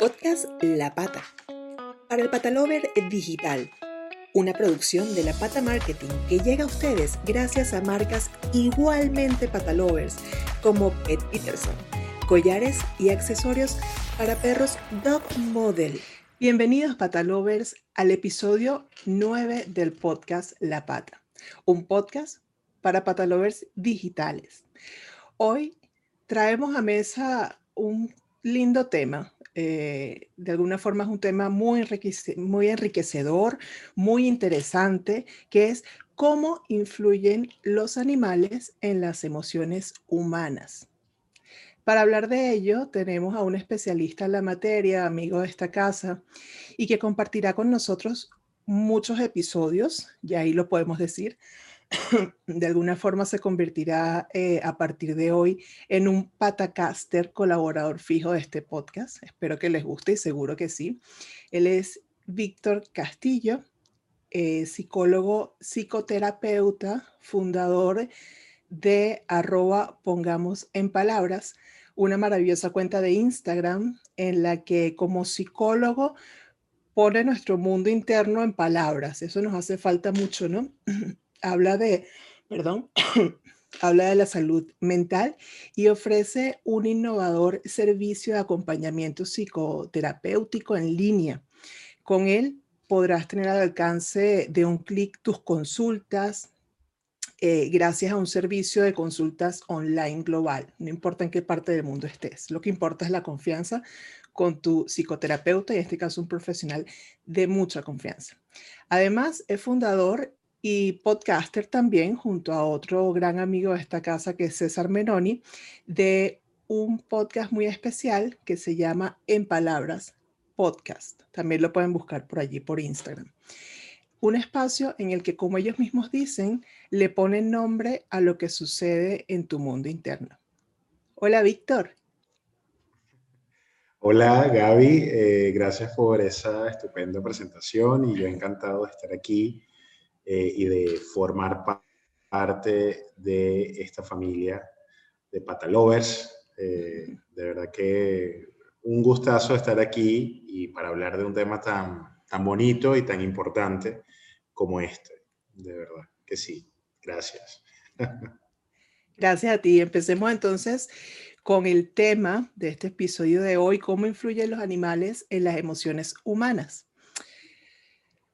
Podcast La Pata. Para el Patalover Digital. Una producción de La Pata Marketing que llega a ustedes gracias a marcas igualmente patalovers como Pet Peterson, collares y accesorios para perros Dog Model. Bienvenidos patalovers al episodio 9 del podcast La Pata, un podcast para patalovers digitales. Hoy traemos a mesa un lindo tema, eh, de alguna forma es un tema muy, muy enriquecedor, muy interesante, que es cómo influyen los animales en las emociones humanas. Para hablar de ello, tenemos a un especialista en la materia, amigo de esta casa, y que compartirá con nosotros muchos episodios, y ahí lo podemos decir, de alguna forma se convertirá eh, a partir de hoy en un patacaster colaborador fijo de este podcast. Espero que les guste y seguro que sí. Él es Víctor Castillo, eh, psicólogo, psicoterapeuta, fundador de arroba pongamos en palabras, una maravillosa cuenta de Instagram en la que como psicólogo pone nuestro mundo interno en palabras. Eso nos hace falta mucho, ¿no? habla de, perdón, habla de la salud mental y ofrece un innovador servicio de acompañamiento psicoterapéutico en línea. Con él podrás tener al alcance de un clic tus consultas, eh, gracias a un servicio de consultas online global. No importa en qué parte del mundo estés, lo que importa es la confianza con tu psicoterapeuta y en este caso un profesional de mucha confianza. Además, es fundador y podcaster también, junto a otro gran amigo de esta casa que es César Menoni, de un podcast muy especial que se llama En Palabras Podcast. También lo pueden buscar por allí, por Instagram. Un espacio en el que, como ellos mismos dicen, le ponen nombre a lo que sucede en tu mundo interno. Hola, Víctor. Hola, Gaby. Eh, gracias por esa estupenda presentación y yo encantado de estar aquí eh, y de formar parte de esta familia de Patalovers. Eh, de verdad que un gustazo estar aquí y para hablar de un tema tan, tan bonito y tan importante como este. De verdad que sí. Gracias. Gracias a ti. Empecemos entonces con el tema de este episodio de hoy, cómo influyen los animales en las emociones humanas.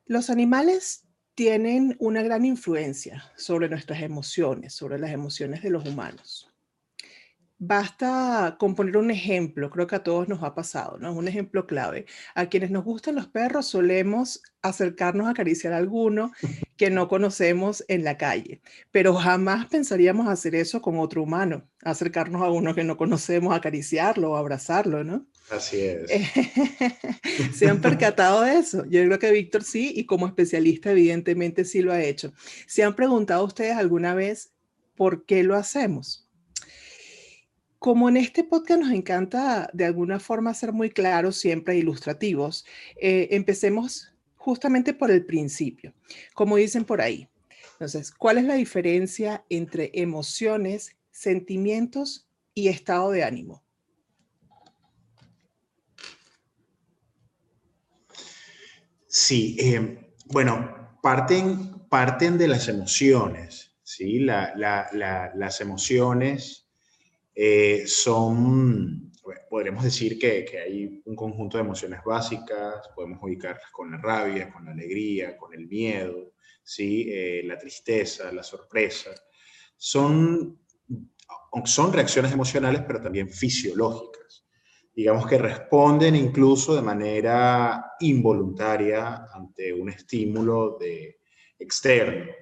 Los animales tienen una gran influencia sobre nuestras emociones, sobre las emociones de los humanos. Basta con poner un ejemplo, creo que a todos nos ha pasado, ¿no? Un ejemplo clave. A quienes nos gustan los perros solemos acercarnos a acariciar a alguno que no conocemos en la calle, pero jamás pensaríamos hacer eso con otro humano, acercarnos a uno que no conocemos, acariciarlo o abrazarlo, ¿no? Así es. ¿Se han percatado de eso? Yo creo que Víctor sí, y como especialista evidentemente sí lo ha hecho. ¿Se han preguntado ustedes alguna vez por qué lo hacemos? Como en este podcast nos encanta de alguna forma ser muy claros, siempre ilustrativos, eh, empecemos justamente por el principio, como dicen por ahí. Entonces, ¿cuál es la diferencia entre emociones, sentimientos y estado de ánimo? Sí, eh, bueno, parten, parten de las emociones, ¿sí? las emociones eh, son, podremos decir que, que, hay un conjunto de emociones básicas, podemos ubicarlas con la rabia, con la alegría, con el miedo, ¿sí? Eh, la tristeza, la sorpresa. Son, son reacciones emocionales, pero también fisiológicas digamos que responden incluso de manera involuntaria ante un estímulo de, externo.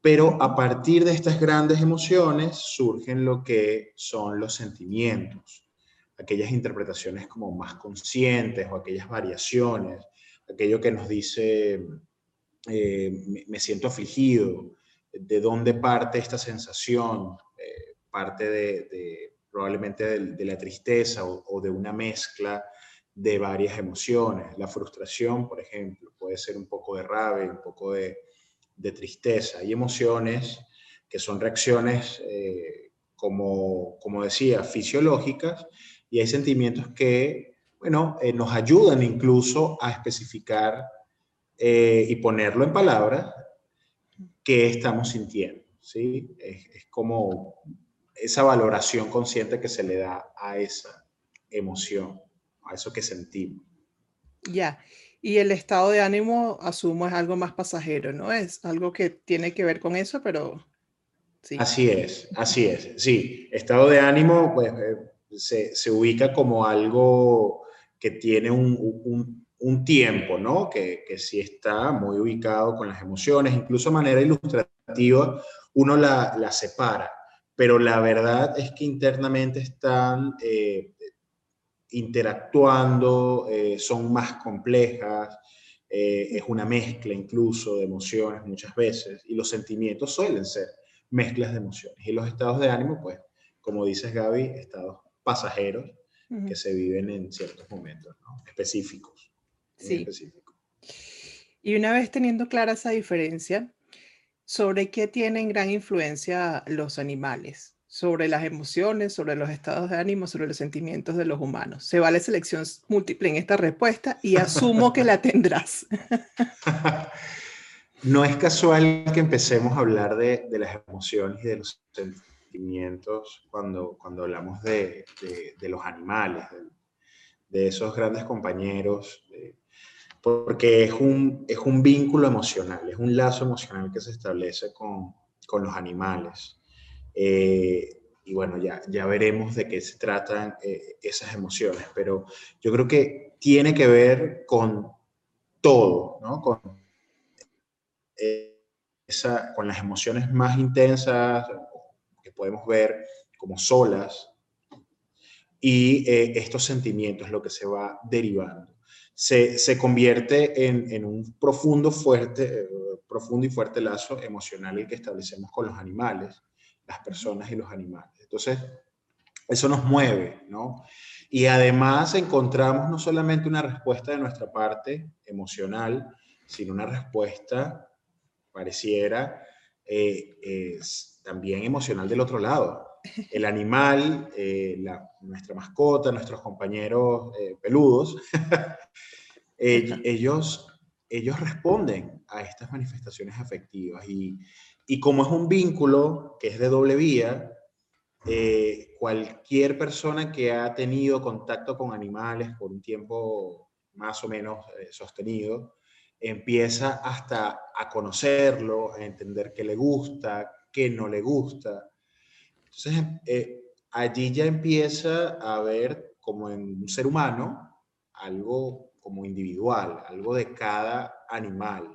Pero a partir de estas grandes emociones surgen lo que son los sentimientos, aquellas interpretaciones como más conscientes o aquellas variaciones, aquello que nos dice, eh, me, siento afligido, de dónde parte esta sensación, eh, parte de probablemente de, la tristeza o, de una mezcla de varias emociones. La frustración, por ejemplo, puede ser un poco de rabia, un poco de, tristeza. Hay emociones que son reacciones eh, como, como decía, fisiológicas y hay sentimientos que, bueno, eh, nos ayudan incluso a especificar eh, y ponerlo en palabras qué estamos sintiendo, ¿sí? Es como esa valoración consciente que se le da a esa emoción, a eso que sentimos. Ya, y el estado de ánimo, asumo, es algo más pasajero, ¿no? Es algo que tiene que ver con eso, pero sí. Así es, así es. Sí, estado de ánimo, pues eh, se, se, ubica como algo que tiene un, un, un tiempo, ¿no? Que, que, sí está muy ubicado con las emociones, incluso de manera ilustrativa, uno la, la separa, pero la verdad es que internamente están eh, interactuando, eh, son más complejas, eh, es una mezcla incluso de emociones muchas veces, y los sentimientos suelen ser mezclas de emociones. Y los estados de ánimo, pues, como dices Gaby, estados pasajeros que se viven en ciertos momentos específicos. Sí. Y una vez teniendo clara esa diferencia, ¿sobre qué tienen gran influencia los animales? Sobre las emociones, sobre los estados de ánimo, sobre los sentimientos de los humanos. Se vale selección múltiple en esta respuesta y asumo que la tendrás. No es casual que empecemos a hablar de, de las emociones y de los sentimientos cuando, cuando hablamos de, de, los animales, de, esos grandes compañeros, porque es un, es un vínculo emocional, es un lazo emocional que se establece con, con los animales. Eh, y bueno, ya, ya veremos de qué se tratan eh, esas emociones, pero yo creo que tiene que ver con todo, ¿no? Con, eh, esa, con las emociones más intensas que podemos ver como solas y estos sentimientos, lo que se va derivando. Se, se convierte en, en, un profundo, fuerte, profundo y fuerte lazo emocional el que establecemos con los animales las personas y los animales. Entonces, eso nos mueve, ¿no? Y además encontramos no solamente una respuesta de nuestra parte emocional, sino una respuesta, pareciera, eh, también emocional del otro lado. El animal, eh, nuestra mascota, nuestros compañeros eh, peludos, ellos, ellos responden a estas manifestaciones afectivas y, y como es un vínculo que es de doble vía, eh, cualquier persona que ha tenido contacto con animales por un tiempo más o menos eh, sostenido, empieza hasta a conocerlo, a entender qué le gusta, qué no le gusta. Entonces, eh, allí ya empieza a ver como en un ser humano algo como individual, algo de cada animal.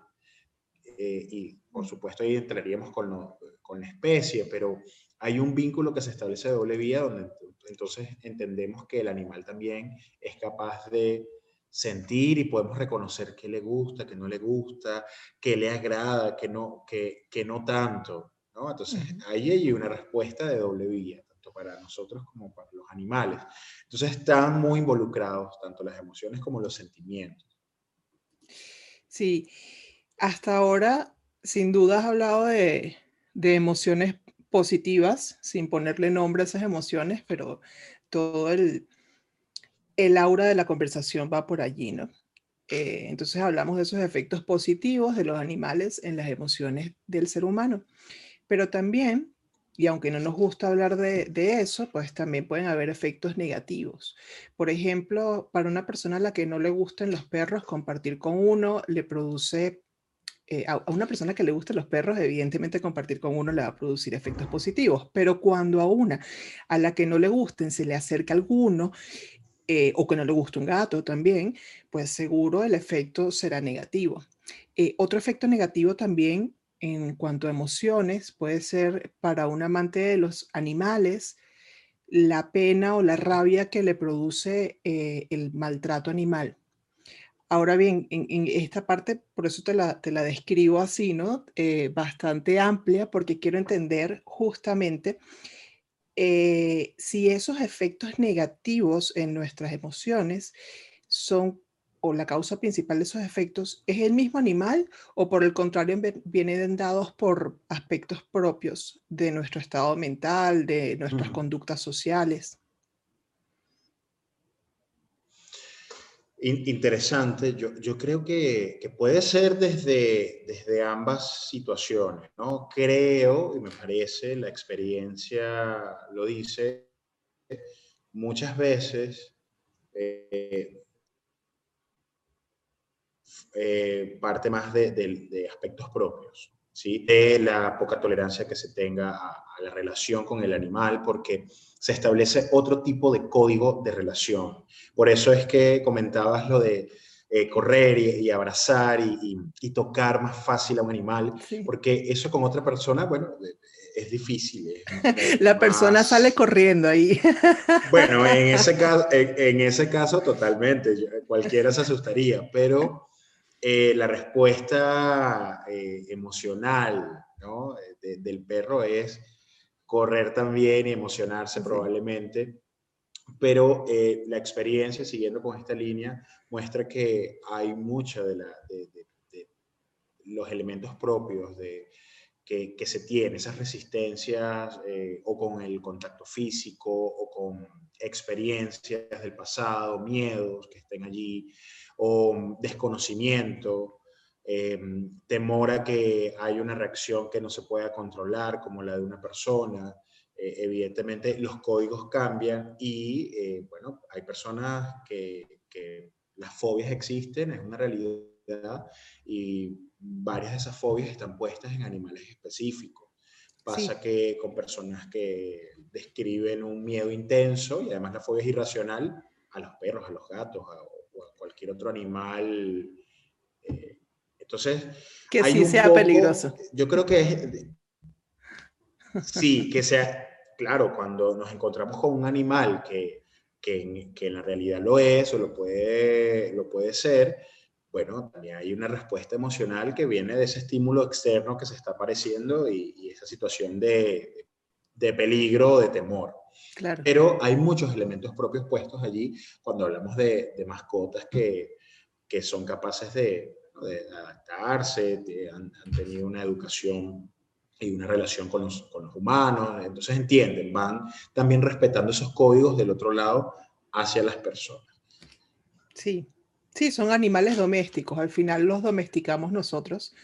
y por supuesto ahí entraríamos con, con la especie, pero hay un vínculo que se establece de doble vía donde entonces entendemos que el animal también es capaz de sentir y podemos reconocer qué le gusta, qué no le gusta, qué le agrada, qué no, qué, qué no tanto. ¿no? Entonces ahí hay una respuesta de doble vía, tanto para nosotros como para los animales. Entonces están muy involucrados tanto las emociones como los sentimientos. Sí, hasta ahora sin duda has hablado de, emociones positivas, sin ponerle nombre a esas emociones, pero todo el, el aura de la conversación va por allí, ¿no? Eh, entonces hablamos de esos efectos positivos de los animales en las emociones del ser humano, pero también, y aunque no nos gusta hablar de, de, eso, pues también pueden haber efectos negativos. Por ejemplo, para una persona a la que no le gustan los perros, compartir con uno le produce eh, a, una persona que le gustan los perros, evidentemente compartir con uno le va a producir efectos positivos, pero cuando a una a la que no le gusten se le acerca alguno, eh, o que no le gusta un gato también, pues seguro el efecto será negativo. Eh, otro efecto negativo también en cuanto a emociones puede ser para un amante de los animales la pena o la rabia que le produce el maltrato animal. Ahora bien, en, esta parte, por eso te la, describo así, ¿no? Eh, bastante amplia, porque quiero entender justamente eh, si esos efectos negativos en nuestras emociones son o la causa principal de esos efectos es el mismo animal o por el contrario vienen dados por aspectos propios de nuestro estado mental, de nuestras conductas sociales? Interesante, yo, creo que, puede ser desde, ambas situaciones, ¿no? Creo, y me parece, la experiencia lo dice, muchas veces eh, eh, parte más de, aspectos propios, ¿sí? de la poca tolerancia que se tenga a, la relación con el animal, porque se establece otro tipo de código de relación. Por eso es que comentabas lo de eh, correr y, abrazar y, y, tocar más fácil a un animal, porque eso con otra persona, bueno, es difícil. la persona sale corriendo ahí. Bueno, en ese caso, en, ese caso totalmente, cualquiera se asustaría, pero eh, la respuesta eh, emocional ¿no? del perro es correr también y emocionarse probablemente, pero eh, la experiencia, siguiendo con esta línea, muestra que hay mucha de, la, de, de los elementos propios de, que, que, se tiene, esas resistencias o con el contacto físico o con experiencias del pasado, miedos que estén allí, o desconocimiento, eh, temor a que hay una reacción que no se pueda controlar, como la de una persona. Eh, evidentemente los códigos cambian y, eh, bueno, hay personas que, que, las fobias existen, es una realidad, y varias de esas fobias están puestas en animales específicos. Pasa que con personas que describen un miedo intenso y además la fobia es irracional, a los perros, a los gatos, a, cualquier otro animal. Eh, entonces. Que sí sea peligroso. Yo creo que es. Sí, que sea. Claro, cuando nos encontramos con un animal que, que, que en la realidad lo es o lo puede, lo puede ser, bueno, también hay una respuesta emocional que viene de ese estímulo externo que se está apareciendo y, y esa situación de, de peligro, de temor. Pero hay muchos elementos propios puestos allí cuando hablamos de, mascotas que, que, son capaces de, adaptarse, han, tenido una educación y una relación con los, con los, humanos, entonces entienden, van también respetando esos códigos del otro lado hacia las personas. Sí, sí, son animales domésticos, al final los domesticamos nosotros,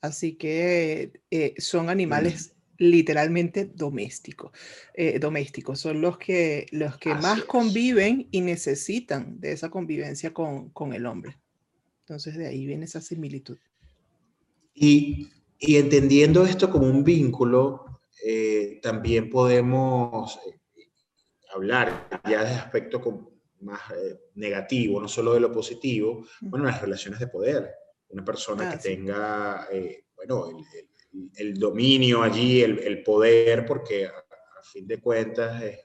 así que eh, son animales literalmente doméstico, eh, domésticos. Son los que, los que más conviven y necesitan de esa convivencia con, con, el hombre. Entonces de ahí viene esa similitud. Y, y entendiendo esto como un vínculo, eh, también podemos eh, hablar ya de aspecto más negativo, no solo de lo positivo, bueno, las relaciones de poder. Una persona que ah, tenga, bueno, el el dominio allí, el, poder, porque a, fin de cuentas es,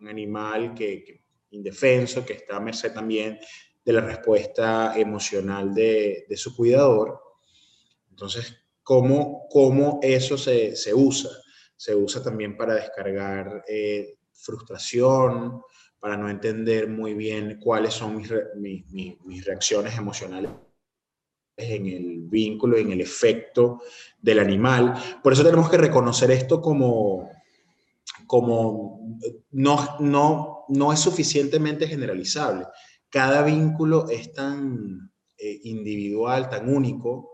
un animal que, indefenso, que está a merced también de la respuesta emocional de, su cuidador. Entonces, ¿cómo, cómo eso se, usa? Se usa también para descargar eh, frustración, para no entender muy bien cuáles son mis, mis reacciones emocionales en el vínculo, en el efecto del animal. Por eso tenemos que reconocer esto como, como no, no, no es suficientemente generalizable. Cada vínculo es tan eh, individual, tan único,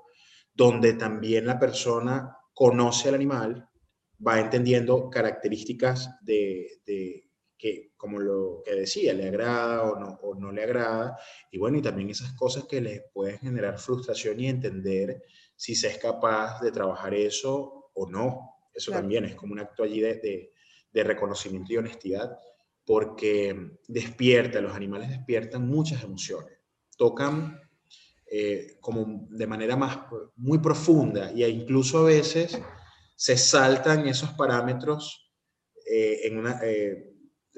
donde también la persona conoce al animal, va entendiendo características de, de que, como lo que decía, le agrada o no, o no le agrada. Y bueno, y también esas cosas que le pueden generar frustración y entender si se es capaz de trabajar eso o no. Eso también es como un acto allí de, de, reconocimiento y honestidad, porque despierta, los animales despiertan muchas emociones, tocan eh, como de manera más, muy profunda e incluso a veces se saltan esos parámetros eh, en una, eh,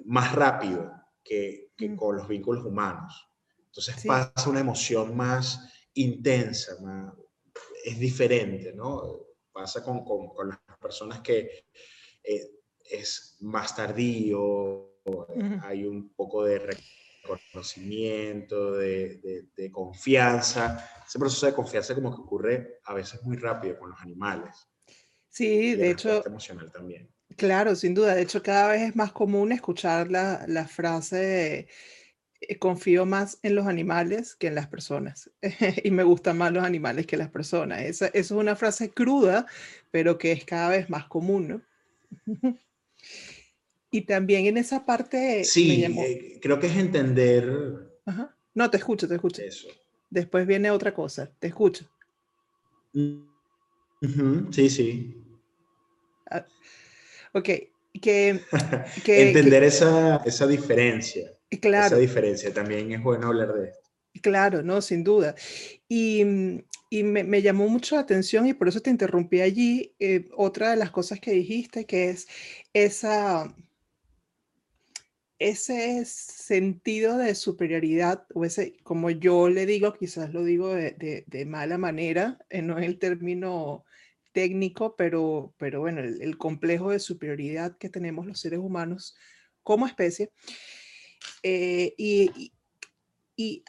más rápido que, que, mm. con los vínculos humanos. Entonces pasa una emoción más intensa, más, es diferente, ¿no? Pasa con, con, con las personas que eh, es más tardío, hay un poco de conocimiento, de, de, confianza. Ese proceso de confianza como que ocurre a veces muy rápido con los animales. Sí, de hecho. emocional también. Claro, sin duda. De hecho, cada vez es más común escuchar la, la frase eh, confío más en los animales que en las personas y me gustan más los animales que las personas. Esa, es una frase cruda, pero que es cada vez más común, ¿no? y también en esa parte... Sí, eh, creo que es entender... No, te escucho, te escucho. Eso. Después viene otra cosa, te escucho. Sí, sí. Ok, que... entender esa, esa diferencia. Esa diferencia también es bueno hablar de esto. Claro, no, sin duda. Y, mm, me, llamó mucho la atención y por eso te interrumpí allí. Eh, otra de las cosas que dijiste, que es esa, ese sentido de superioridad, o ese, como yo le digo, quizás lo digo de, mala manera, eh, no es el término técnico, pero, pero bueno, el complejo de superioridad que tenemos los seres humanos como especie. Eh, y, y,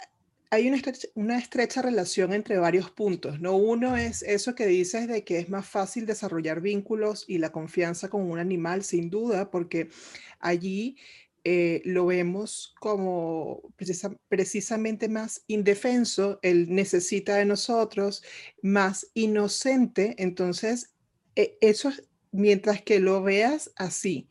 hay una estrecha, una estrecha, relación entre varios puntos, ¿no? Uno es eso que dices de que es más fácil desarrollar vínculos y la confianza con un animal, sin duda, porque allí eh, lo vemos como precisamente más indefenso, él necesita de nosotros, más inocente, entonces eh, eso, mientras que lo veas así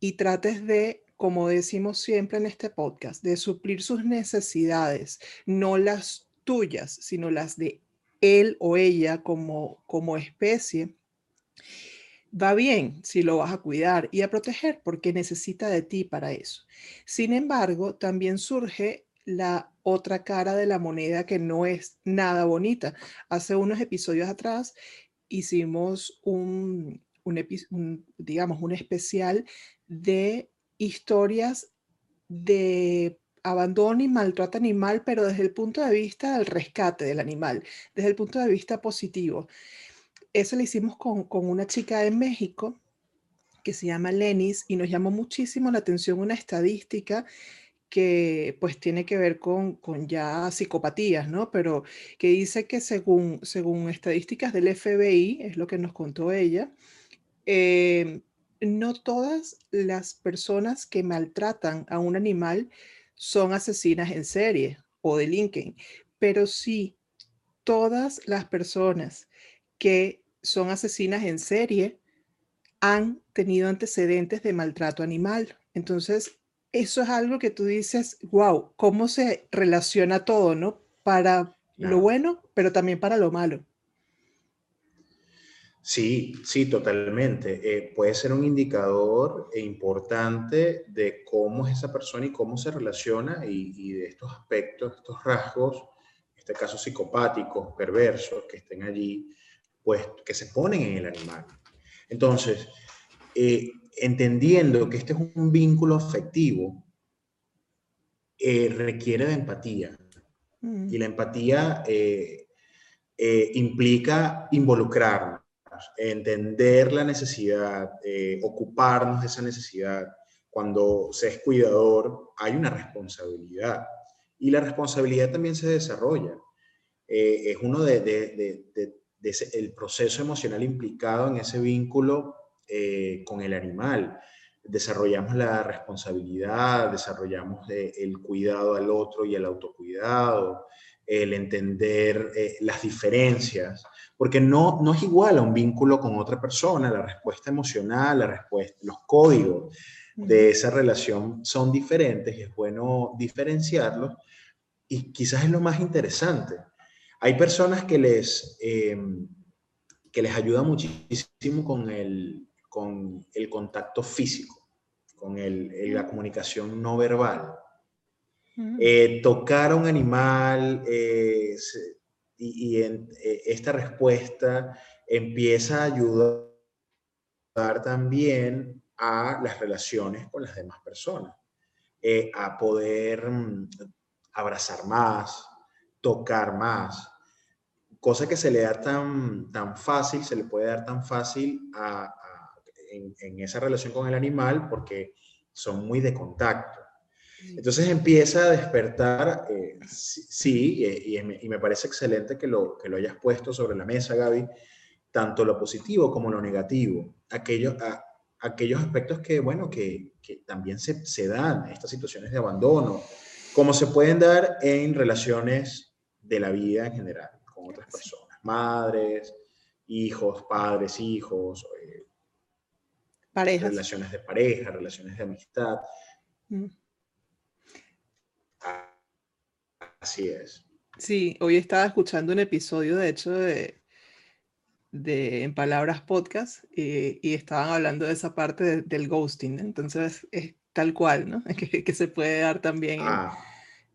y trates de como decimos siempre en este podcast, de suplir sus necesidades, no las tuyas, sino las de él o ella como, como especie, va bien si lo vas a cuidar y a proteger porque necesita de ti para eso. Sin embargo, también surge la otra cara de la moneda que no es nada bonita. Hace unos episodios atrás hicimos un, digamos, un especial de historias de abandono y maltrato animal, pero desde el punto de vista del rescate del animal, desde el punto de vista positivo. Eso lo hicimos con, una chica de México que se llama Lenis y nos llamó muchísimo la atención una estadística que pues tiene que ver con, con, ya psicopatías, ¿no? Pero que dice que según, según estadísticas del FBI, es lo que nos contó ella, eh, no todas las personas que maltratan a un animal son asesinas en serie o delinquen, pero sí todas las personas que son asesinas en serie han tenido antecedentes de maltrato animal. Entonces, eso es algo que tú dices, wow, cómo se relaciona todo, ¿no? Para lo bueno, pero también para lo malo. Sí, sí, totalmente. Eh, puede ser un indicador importante de cómo es esa persona y cómo se relaciona y, de estos aspectos, estos rasgos, en este caso psicopáticos, perversos, que estén allí, pues que se ponen en el animal. Entonces, eh, entendiendo que este es un vínculo afectivo, eh, requiere de empatía. Mm. Y la empatía implica involucrarnos entender la necesidad, eh, ocuparnos de esa necesidad. Cuando se es cuidador, hay una responsabilidad y la responsabilidad también se desarrolla. Eh, es uno de, de, el proceso emocional implicado en ese vínculo eh, con el animal. Desarrollamos la responsabilidad, desarrollamos el cuidado al otro y el autocuidado, el entender las diferencias porque no, no es igual a un vínculo con otra persona, la respuesta emocional, la respuesta, los códigos de esa relación son diferentes y es bueno diferenciarlos y quizás es lo más interesante. Hay personas que les, eh, que les ayuda muchísimo con el, con el contacto físico, con el, la comunicación no verbal. Eh, tocar a un animal, eh, y, en, eh, esta respuesta empieza a ayudar también a las relaciones con las demás personas, eh, a poder mm, abrazar más, tocar más, cosa que se le da tan, tan fácil, se le puede dar tan fácil en, esa relación con el animal porque son muy de contacto. Entonces empieza a despertar, eh, sí, y, me parece excelente que lo, que lo hayas puesto sobre la mesa, Gaby, tanto lo positivo como lo negativo, aquellos, aquellos aspectos que, bueno, que, que también se, se, dan, estas situaciones de abandono, como se pueden dar en relaciones de la vida en general, con otras personas, madres, hijos, padres, hijos, eh, relaciones de pareja, relaciones de amistad. Mm. Así es. Sí, hoy estaba escuchando un episodio, de hecho, de, de En Palabras Podcast y, y estaban hablando de esa parte del ghosting. Entonces, es tal cual, ¿no? Que, que se puede dar también ah,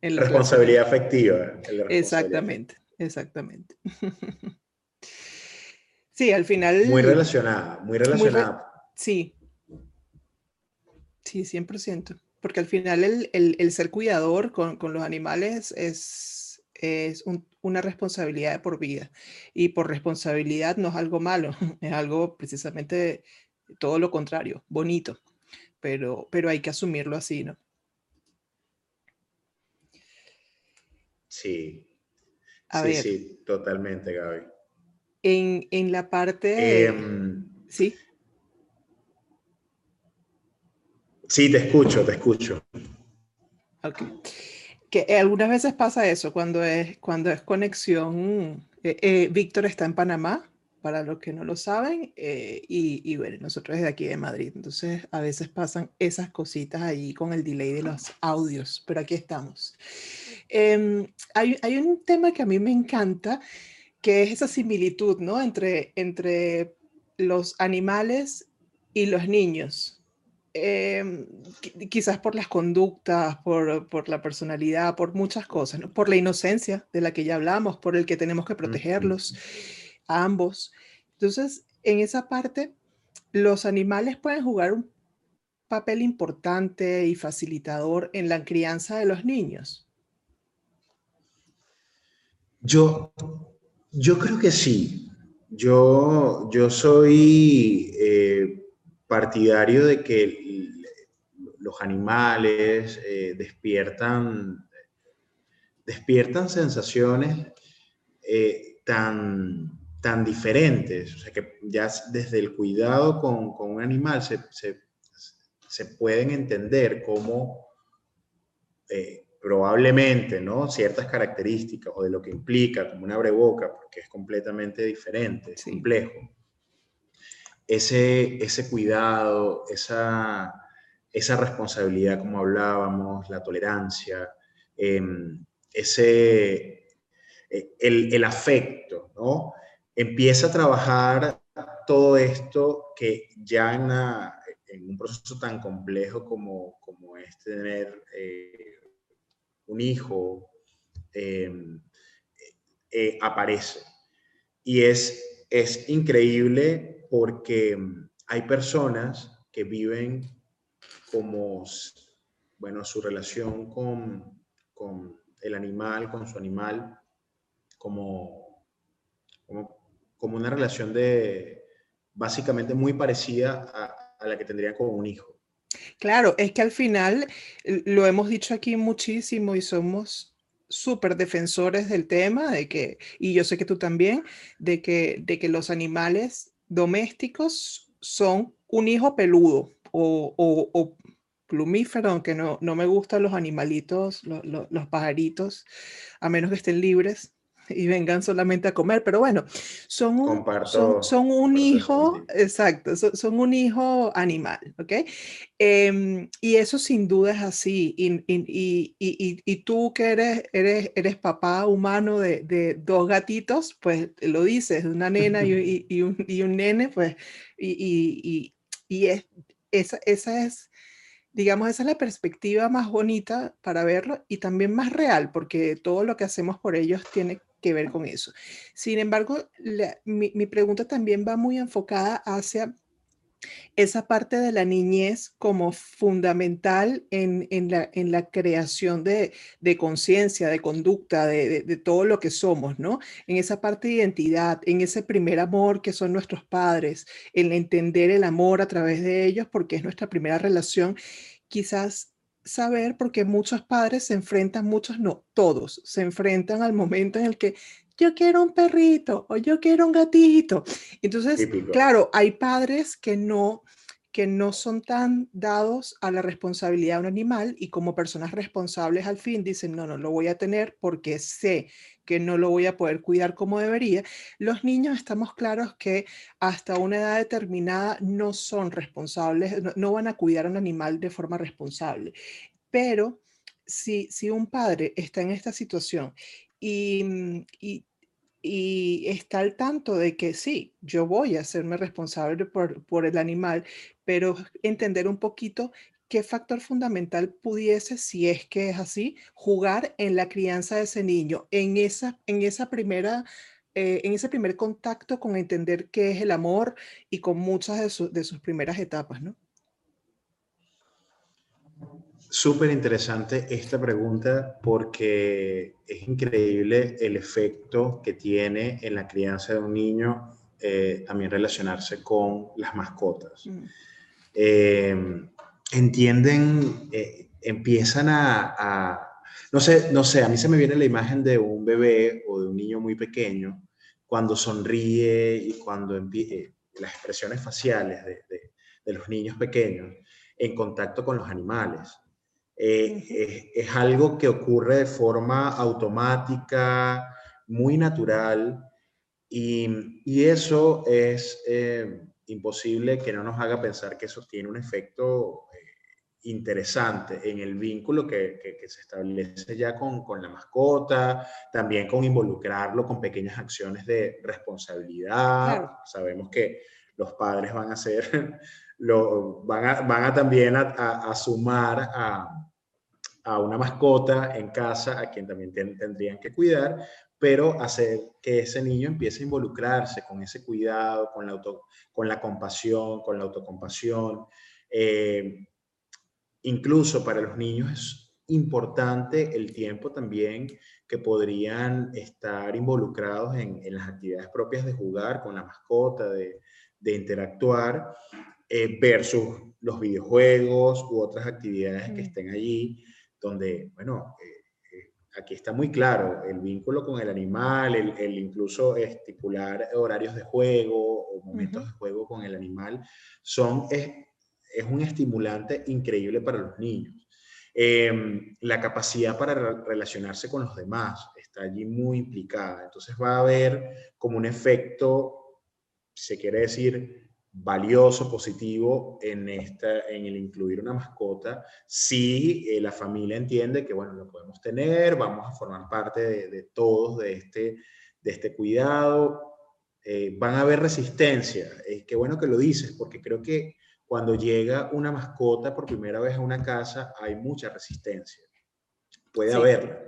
en, la responsabilidad afectiva. exactamente, exactamente. sí, al final. Muy relacionada, muy relacionada. sí. Sí, 100% porque al final el, el, ser cuidador con, con, los animales es, es una responsabilidad por vida. Y por responsabilidad no es algo malo, es algo precisamente todo lo contrario, bonito. Pero, pero hay que asumirlo así, ¿no? Sí. Sí, sí, totalmente, Gaby. En, en la parte... Em, sí. Sí, te escucho, te escucho. Ok. Que eh, algunas veces pasa eso cuando es, cuando es conexión. Eh, eh, Víctor está en Panamá, para los que no lo saben, y, y, bueno, nosotros desde aquí de Madrid. Entonces, a veces pasan esas cositas ahí con el delay de los audios, pero aquí estamos. Em, hay, hay, un tema que a mí me encanta, que es esa similitud, ¿no? Entre, entre los animales y los niños. Em, quizás por las conductas, por, por, la personalidad, por muchas cosas, ¿no? por la inocencia de la que ya hablamos, por el que tenemos que protegerlos, a ambos. Entonces, en esa parte, los animales pueden jugar un papel importante y facilitador en la crianza de los niños. Yo, yo creo que sí. Yo, yo soy eh, partidario de que los animales eh, despiertan, despiertan sensaciones eh, tan, tan diferentes. O sea, que ya desde el cuidado con, con un animal se, se, se, pueden entender cómo probablemente ¿no? ciertas características o de lo que implica como una boca porque es completamente diferente, es complejo ese, ese cuidado, esa, esa responsabilidad, como hablábamos, la tolerancia, em, ese, e, el, el, afecto, ¿no? Empieza a trabajar todo esto que ya en, un proceso tan complejo como, como es tener eh, un hijo, em, eh, aparece. Y es, es increíble porque hay personas que viven como, bueno, su relación con, con el animal, con su animal, como, como, como, una relación de básicamente muy parecida a, a la que tendrían con un hijo. Claro, es que al final lo hemos dicho aquí muchísimo y somos súper defensores del tema de que, y yo sé que tú también, de que, de que los animales domésticos son un hijo peludo o, plumífero, aunque no, no, me gustan los animalitos, los pajaritos, a menos que estén libres y vengan solamente a comer, pero bueno, son un, son, un hijo, exacto, son, un hijo animal, ¿ok? Em, y eso sin duda es así, y, y, y, y, tú que eres, eres, eres papá humano de, de, dos gatitos, pues lo dices, una nena y, un, un, nene, pues, y, es, esa, esa es digamos, esa es la perspectiva más bonita para verlo y también más real, porque todo lo que hacemos por ellos tiene que ver con eso. Sin embargo, mi, pregunta también va muy enfocada hacia esa parte de la niñez como fundamental en, la, en la, creación de, conciencia, de conducta, de, de, todo lo que somos, ¿no? En esa parte de identidad, en ese primer amor que son nuestros padres, en entender el amor a través de ellos, porque es nuestra primera relación. Quizás saber porque muchos padres se enfrentan, muchos no, todos se enfrentan al momento en el que yo quiero un perrito o yo quiero un gatito. Entonces, claro, hay padres que no que no son tan dados a la responsabilidad de un animal y como personas responsables al fin dicen, no, no lo voy a tener porque sé que no lo voy a poder cuidar como debería. Los niños estamos claros que hasta una edad determinada no son responsables, no, van a cuidar a un animal de forma responsable. Pero si, si un padre está en esta situación y, y está al tanto de que sí, yo voy a hacerme responsable por, por el animal, pero entender un poquito qué factor fundamental pudiese, si es que es así, jugar en la crianza de ese niño, en esa, en esa primera, eh, en ese primer contacto con entender qué es el amor y con muchas de, de sus primeras etapas, ¿no? Súper interesante esta pregunta porque es increíble el efecto que tiene en la crianza de un niño eh, también relacionarse con las mascotas. Mm. Em, entienden, eh, empiezan a, no sé, no sé, a mí se me viene la imagen de un bebé o de un niño muy pequeño cuando sonríe y cuando eh, las expresiones faciales de, de los niños pequeños en contacto con los animales. Eh, es, algo que ocurre de forma automática, muy natural, y, y eso es eh, imposible que no nos haga pensar que eso tiene un efecto eh, interesante en el vínculo que, que, se establece ya con, con, la mascota, también con involucrarlo con pequeñas acciones de responsabilidad. Sabemos que los padres van a ser, lo, van, a, van a también a, a sumar a, a una mascota en casa a quien también tendrían que cuidar, pero hacer que ese niño empiece a involucrarse con ese cuidado, con la, auto, con la compasión, con la autocompasión. Eh, incluso para los niños es importante el tiempo también que podrían estar involucrados en, las actividades propias de jugar con la mascota, de, interactuar, eh, versus los videojuegos u otras actividades que estén allí donde, bueno, eh, aquí está muy claro el vínculo con el animal, el, incluso estipular horarios de juego o momentos de juego con el animal, son, es, es un estimulante increíble para los niños. Em, la capacidad para relacionarse con los demás está allí muy implicada. Entonces va a haber como un efecto, se quiere decir, valioso, positivo en, esta, en el incluir una mascota, si eh, la familia entiende que, bueno, lo podemos tener, vamos a formar parte de, todos de este, de este cuidado, eh, van a haber resistencia. Es que bueno que lo dices, porque creo que cuando llega una mascota por primera vez a una casa hay mucha resistencia. Puede haberla.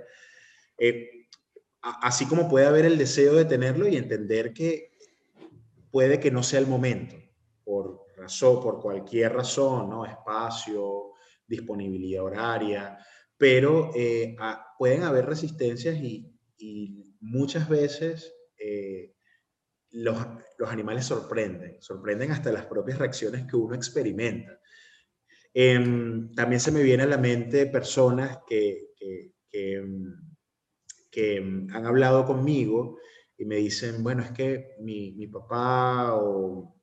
Eh, así como puede haber el deseo de tenerlo y entender que puede que no sea el momento por razón, por cualquier razón, ¿no? Espacio, disponibilidad horaria, pero eh, pueden haber resistencias y, muchas veces eh, los, animales sorprenden, sorprenden hasta las propias reacciones que uno experimenta. Em, también se me viene a la mente personas que, que, que, han hablado conmigo y me dicen, bueno, es que mi, mi papá o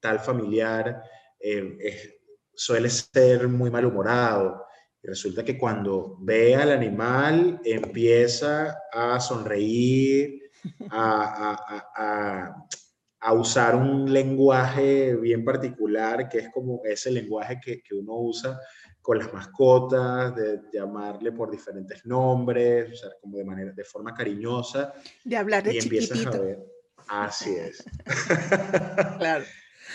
tal familiar eh, suele ser muy malhumorado. Y resulta que cuando ve al animal empieza a sonreír, a, usar un lenguaje bien particular, que es como ese lenguaje que, uno usa con las mascotas, de, llamarle por diferentes nombres, o sea, como de manera, de forma cariñosa. De hablar de y empiezas a ver. Así es. claro.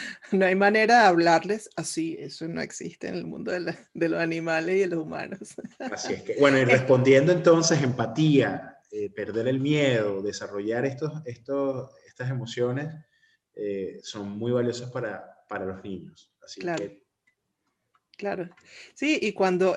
No hay manera de hablarles así, eso no existe en el mundo de, los animales y de los humanos. Así es que, bueno, y respondiendo entonces, empatía, eh, perder el miedo, desarrollar estos, estos, estas emociones, eh, son muy valiosas para, para los niños. Así claro. Claro. Sí, y cuando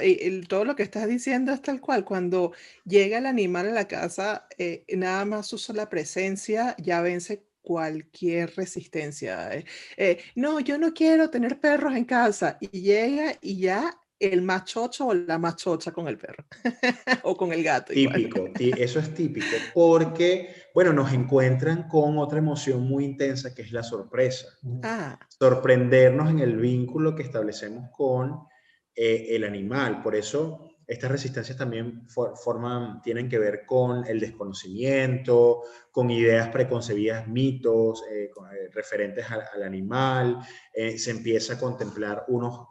todo lo que estás diciendo es tal cual, cuando llega el animal a la casa, eh, nada más usa la presencia, ya vence cualquier resistencia. Eh, eh, no, yo no quiero tener perros en casa. Y llega y ya el más chocho o la más chocha con el perro o con el gato. Típico, y eso es típico porque, bueno, nos encuentran con otra emoción muy intensa que es la sorpresa. Ah. Sorprendernos en el vínculo que establecemos con eh, el animal. Por eso estas resistencias también forman, tienen que ver con el desconocimiento, con ideas preconcebidas, mitos eh, eh, referentes al, animal. Eh, se empieza a contemplar unos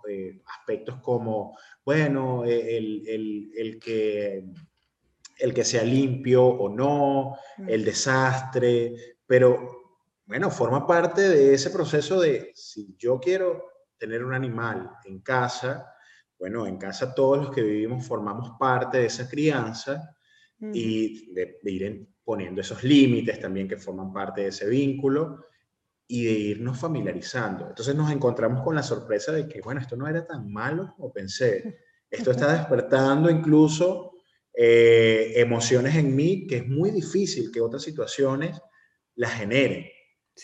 aspectos como, bueno, el, el, el, que, el que sea limpio o no, el desastre, pero bueno, forma parte de ese proceso de si yo quiero tener un animal en casa, bueno, en casa todos los que vivimos formamos parte de esa crianza y de, ir poniendo esos límites también que forman parte de ese vínculo y de irnos familiarizando. Entonces nos encontramos con la sorpresa de que, bueno, esto no era tan malo como pensé. Esto está despertando incluso eh, emociones en mí que es muy difícil que otras situaciones las generen.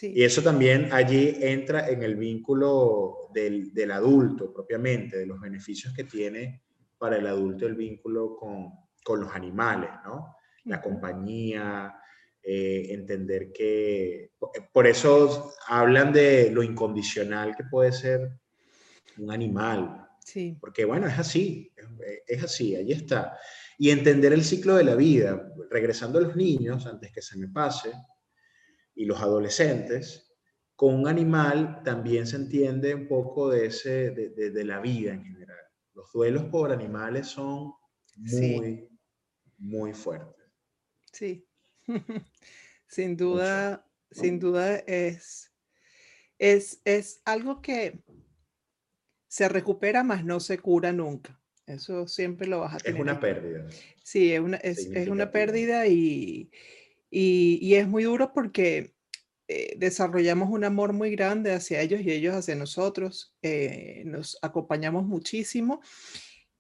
Y eso también allí entra en el vínculo del, del, adulto propiamente, de los beneficios que tiene para el adulto el vínculo con, con los animales, ¿no? La compañía, eh, entender que... Por eso hablan de lo incondicional que puede ser un animal. Sí. Porque bueno, es así, es así, ahí está. Y entender el ciclo de la vida, regresando a los niños, antes que se me pase, y los adolescentes, con un animal también se entiende un poco de, ese, de, la vida en general. Los duelos por animales son muy, muy fuertes. Sí, sin duda, sin duda es, es, es algo que se recupera, mas no se cura nunca. Eso siempre lo vas a tener. Es una pérdida. Sí, es una, es, es una pérdida y, y, es muy duro porque eh, desarrollamos un amor muy grande hacia ellos y ellos hacia nosotros. Eh, nos acompañamos muchísimo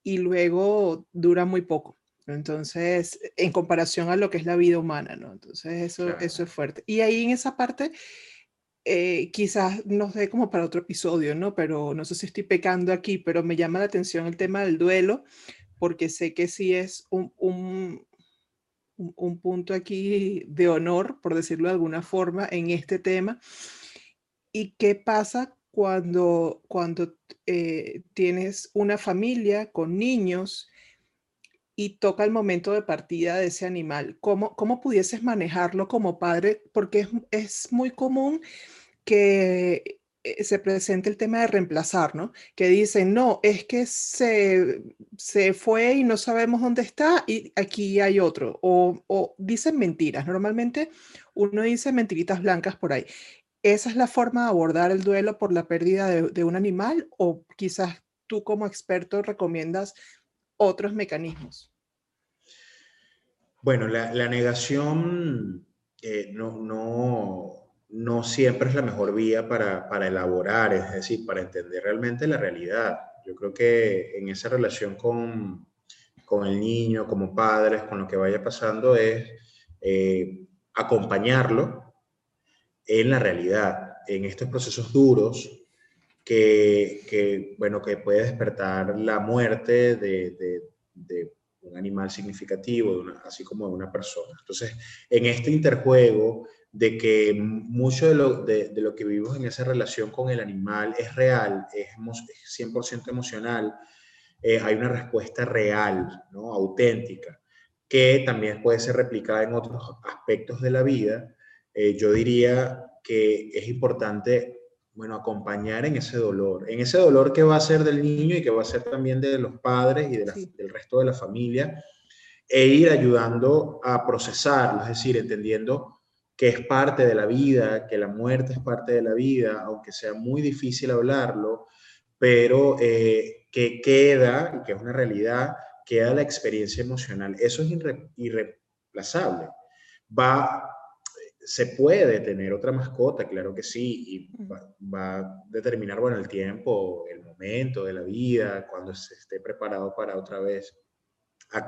y luego dura muy poco. Entonces, en comparación a lo que es la vida humana, ¿no? Entonces, eso, eso es fuerte. Y ahí en esa parte, eh, quizás nos dé como para otro episodio, ¿no? Pero no sé si estoy pecando aquí, pero me llama la atención el tema del duelo, porque sé que sí es un, un, punto aquí de honor, por decirlo de alguna forma, en este tema. ¿Y qué pasa cuando, cuando eh, tienes una familia con niños y toca el momento de partida de ese animal? ¿Cómo, cómo pudieses manejarlo como padre? Porque es, es muy común que se presenta el tema de reemplazar, ¿no? Que dicen, no, es que se, se fue y no sabemos dónde está y aquí hay otro. O, dicen mentiras. Normalmente uno dice mentiritas blancas por ahí. ¿Esa es la forma de abordar el duelo por la pérdida de, un animal? ¿O quizás tú como experto recomiendas otros mecanismos? Bueno, la, la negación eh, no, no, no siempre es la mejor vía para, elaborar, es decir, para entender realmente la realidad. Yo creo que en esa relación con, el niño, como padres, con lo que vaya pasando, es eh, acompañarlo en la realidad, en estos procesos duros que, bueno, que puede despertar la muerte de, un animal significativo, así como de una persona. Entonces, en este interjuego de que mucho de lo, de, lo, que vivimos en esa relación con el animal es real, es, 100% emocional, eh, hay una respuesta real, ¿no? auténtica, que también puede ser replicada en otros aspectos de la vida. Eh, yo diría que es importante bueno, acompañar en ese dolor, en ese dolor que va a ser del niño y que va a ser también de los padres y del resto de la familia, e ir ayudando a procesarlo, es decir, entendiendo que es parte de la vida, que la muerte es parte de la vida, aunque sea muy difícil hablarlo, pero eh, que queda, y que es una realidad, queda la experiencia emocional. Eso es irreemplazable. Va, se puede tener otra mascota, claro que sí, y va, a determinar, bueno, el tiempo, el momento de la vida, cuando se esté preparado para otra vez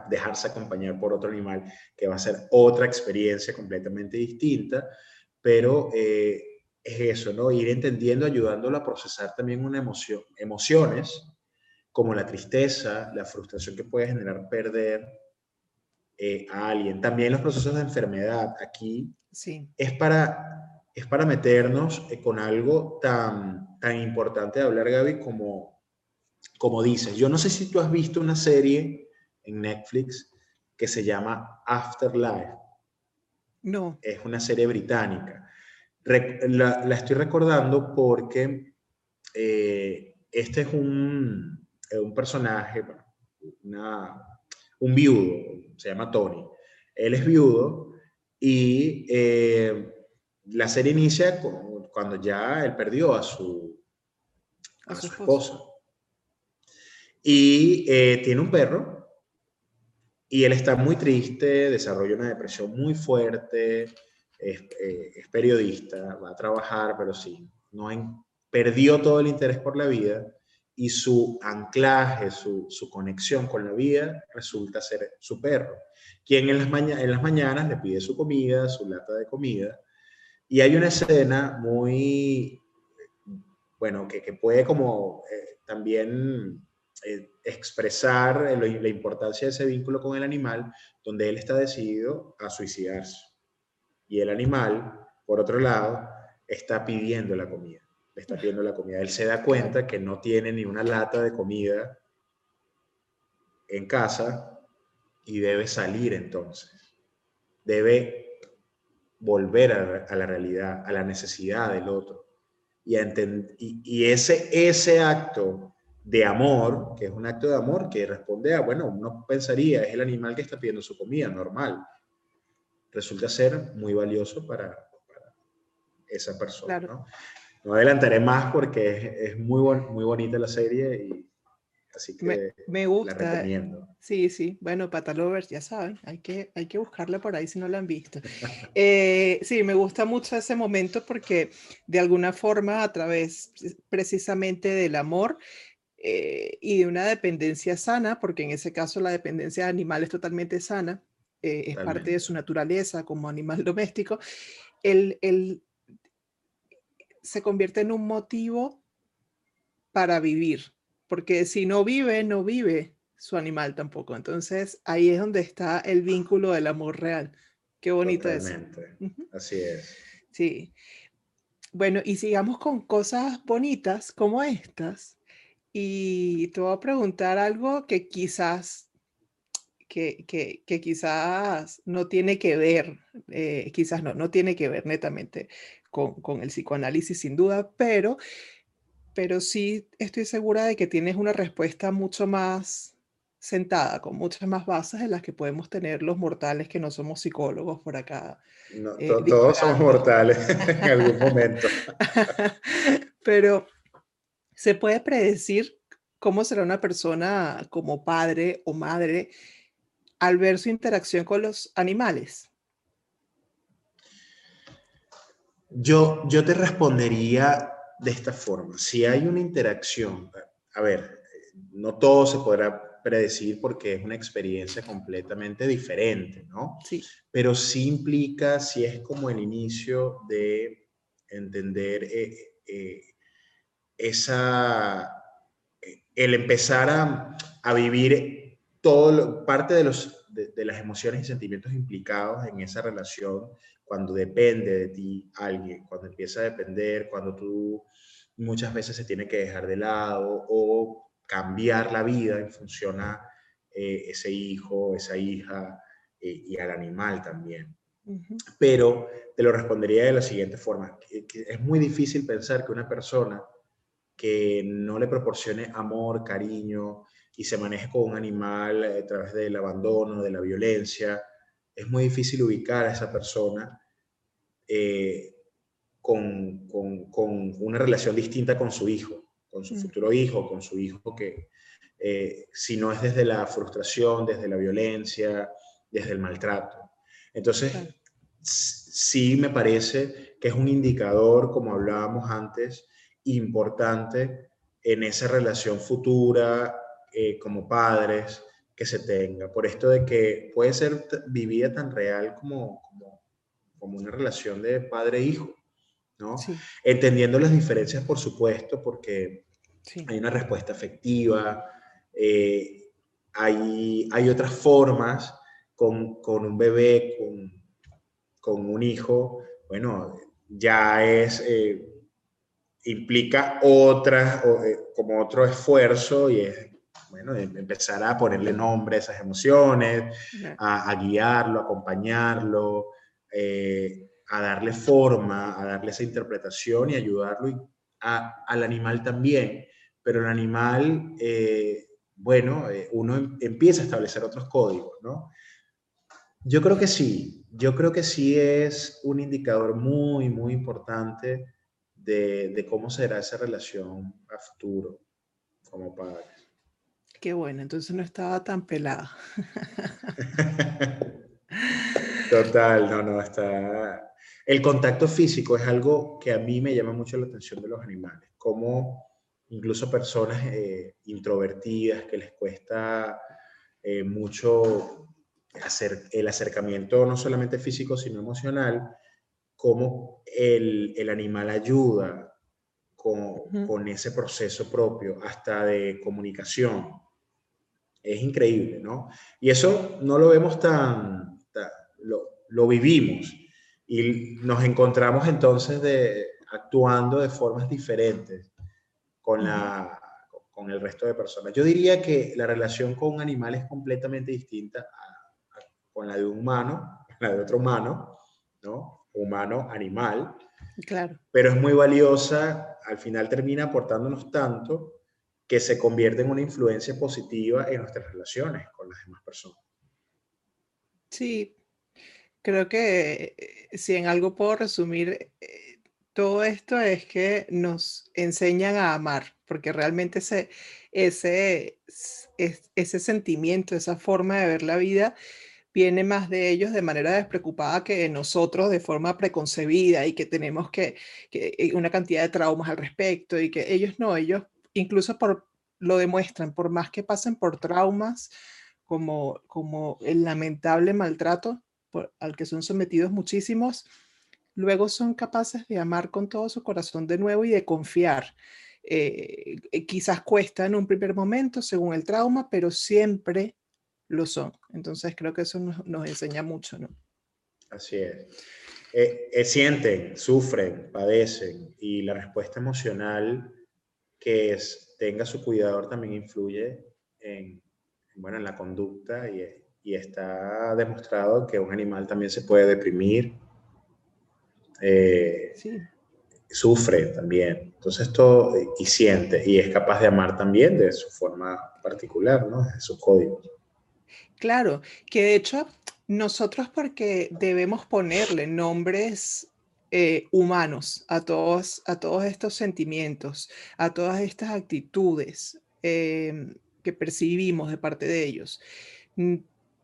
dejarse acompañar por otro animal, que va a ser otra experiencia completamente distinta, pero eh, es eso, ¿no? Ir entendiendo, ayudándolo a procesar también una emoción, emociones como la tristeza, la frustración que puede generar perder eh, a alguien. También los procesos de enfermedad. Aquí sí. es, para, es para meternos eh, con algo tan, tan importante de hablar, Gaby, como, como dices. Yo no sé si tú has visto una serie en Netflix que se llama Afterlife. No. Es una serie británica. la, estoy recordando porque eh, este es un, un personaje, un viudo, se llama Tony. Él es viudo y eh, la serie inicia cuando ya él perdió a su, a, su esposa. Y eh, tiene un perro y él está muy triste, desarrolla una depresión muy fuerte, es, eh, periodista, va a trabajar, pero sí, no perdió todo el interés por la vida y su anclaje, su, conexión con la vida resulta ser su perro, quien en las, en las mañanas le pide su comida, su lata de comida, y hay una escena muy, bueno, que, puede como eh, también eh, expresar la importancia de ese vínculo con el animal, donde él está decidido a suicidarse. Y el animal, por otro lado, está pidiendo la comida. Está pidiendo la comida. Él se da cuenta que no tiene ni una lata de comida en casa y debe salir entonces. Debe volver a, la realidad, a la necesidad del otro. Y, y, y ese, ese acto de amor, que es un acto de amor que responde a, bueno, uno pensaría, es el animal que está pidiendo su comida, normal. Resulta ser muy valioso para, esa persona. ¿no? ¿no? adelantaré más porque es, muy, muy bonita la serie y así que me, gusta. La recomiendo. Sí, sí. Bueno, Patalovers, ya saben, hay que, hay que buscarla por ahí si no la han visto. Eh, sí, me gusta mucho ese momento porque de alguna forma a través precisamente del amor eh, y de una dependencia sana, porque en ese caso la dependencia animal es totalmente sana, eh, es parte de su naturaleza como animal doméstico, él, se convierte en un motivo para vivir, porque si no vive, no vive su animal tampoco. Entonces ahí es donde está el vínculo del amor real. Qué bonito es. Así es. Sí. Bueno, y sigamos con cosas bonitas como estas y te voy a preguntar algo que quizás, que, que, que quizás no tiene que ver, eh, quizás no, no tiene que ver netamente con, con, el psicoanálisis sin duda, pero, pero sí estoy segura de que tienes una respuesta mucho más sentada, con muchas más bases de las que podemos tener los mortales que no somos psicólogos por acá. Eh, todos somos mortales en algún momento. pero ¿Se puede predecir cómo será una persona como padre o madre al ver su interacción con los animales? Yo, yo te respondería de esta forma. Si hay una interacción, a ver, no todo se podrá predecir porque es una experiencia completamente diferente, ¿no? Sí. Pero sí implica, si es como el inicio de entender eh, eh, esa, el empezar a, a vivir todo, parte de, los, de, las emociones y sentimientos implicados en esa relación, cuando depende de ti alguien, cuando empieza a depender, cuando tú muchas veces se tiene que dejar de lado o cambiar la vida en función a eh, ese hijo, esa hija eh, y al animal también. Pero te lo respondería de la siguiente forma. es muy difícil pensar que una persona que no le proporcione amor, cariño y se maneje con un animal a través del abandono, de la violencia, es muy difícil ubicar a esa persona eh, con, una relación distinta con su hijo, con su mm. futuro hijo, con su hijo que, eh, si no es desde la frustración, desde la violencia, desde el maltrato. Entonces, sí me parece que es un indicador, como hablábamos antes, importante en esa relación futura eh, como padres que se tenga. Por esto de que puede ser vivida tan real como, como, una relación de padre-hijo, ¿no? Entendiendo las diferencias, por supuesto, porque hay una respuesta afectiva, Eh, hay, hay otras formas con, con un bebé, con, con, un hijo, bueno, ya es, eh, implica otra, eh, como otro esfuerzo y es, bueno, empezar a ponerle nombre a esas emociones, a, guiarlo, a acompañarlo, a darle forma, a darle esa interpretación y ayudarlo al animal también. Pero el animal, eh, bueno, eh, uno em, empieza a establecer otros códigos, ¿no? Yo creo que sí, yo creo que sí es un indicador muy, muy importante de, de cómo será esa relación a futuro como padres. Qué bueno, entonces no estaba tan pelada. Total, no, no, está, el contacto físico es algo que a mí me llama mucho la atención de los animales, como incluso personas eh, introvertidas que les cuesta eh, mucho hacer el acercamiento no solamente físico, sino emocional, cómo el, animal ayuda con, con, ese proceso propio, hasta de comunicación. Es increíble, ¿no? Y eso no lo vemos tan, lo, lo vivimos y nos encontramos entonces de, actuando de formas diferentes con, la, con el resto de personas. Yo diría que la relación con un animal es completamente distinta con la de un humano, la de otro humano, ¿no? Humano, animal. Claro. Pero es muy valiosa, al final termina aportándonos tanto que se convierte en una influencia positiva en nuestras relaciones con las demás personas. Sí, Creo que eh, si en algo puedo resumir eh, todo esto es que nos enseñan a amar, porque realmente ese, ese, ese sentimiento, esa forma de ver la vida, viene más de ellos de manera despreocupada que de nosotros de forma preconcebida y que tenemos que, eh, una cantidad de traumas al respecto y que ellos no, ellos incluso por, lo demuestran, por más que pasen por traumas como, como el lamentable maltrato, al que son sometidos muchísimos, luego son capaces de amar con todo su corazón de nuevo y de confiar. Eh, eh, quizás cuesta en un primer momento según el trauma, pero siempre lo son. Entonces creo que eso nos, enseña mucho, ¿no? Así es. Eh, sienten, sufren, padecen y la respuesta emocional que es, tenga su cuidador también influye en, bueno, en la conducta y, y está demostrado que un animal también se puede deprimir, eh, sufre también. Entonces esto y siente y es capaz de amar también de su forma particular, ¿no? De sus códigos. Claro, que de hecho nosotros porque debemos ponerle nombres eh, humanos a todos, a todos estos sentimientos, a todas estas actitudes eh, que percibimos de parte de ellos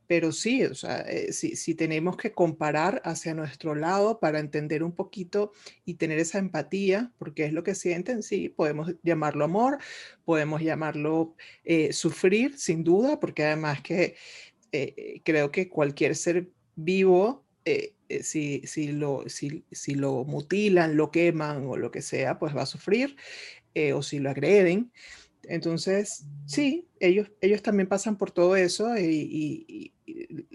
pero sí, o sea, eh, si, tenemos que comparar hacia nuestro lado para entender un poquito y tener esa empatía, porque es lo que sienten, sí, podemos llamarlo amor, podemos llamarlo eh, sufrir, sin duda, porque además que eh, creo que cualquier ser vivo, si, si, lo, si, si, lo mutilan, lo queman o lo que sea, pues va a sufrir, o si lo agreden. Entonces, sí, ellos, ellos también pasan por todo eso y,